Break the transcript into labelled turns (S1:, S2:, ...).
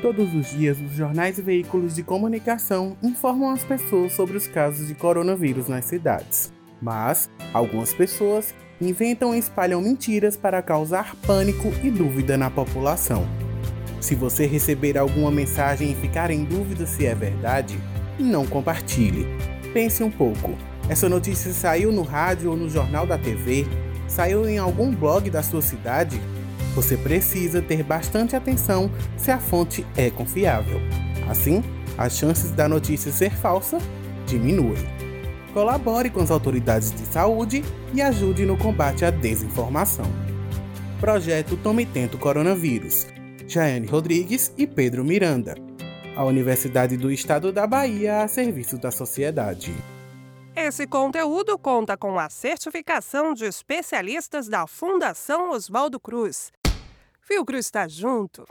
S1: Todos os dias, os jornais e veículos de comunicação informam as pessoas sobre os casos de coronavírus nas cidades. Mas algumas pessoas inventam e espalham mentiras para causar pânico e dúvida na população. Se você receber alguma mensagem e ficar em dúvida se é verdade, não compartilhe. Pense um pouco. Essa notícia saiu no rádio ou no jornal da TV? Saiu em algum blog da sua cidade? Você precisa ter bastante atenção se a fonte é confiável. Assim, as chances da notícia ser falsa diminuem. Colabore com as autoridades de saúde e ajude no combate à desinformação. Projeto Tome Tento Coronavírus. Jaiane Rodrigues e Pedro Miranda. A Universidade do Estado da Bahia a serviço da sociedade.
S2: Esse conteúdo conta com a certificação de especialistas da Fundação Oswaldo Cruz. Cruz está junto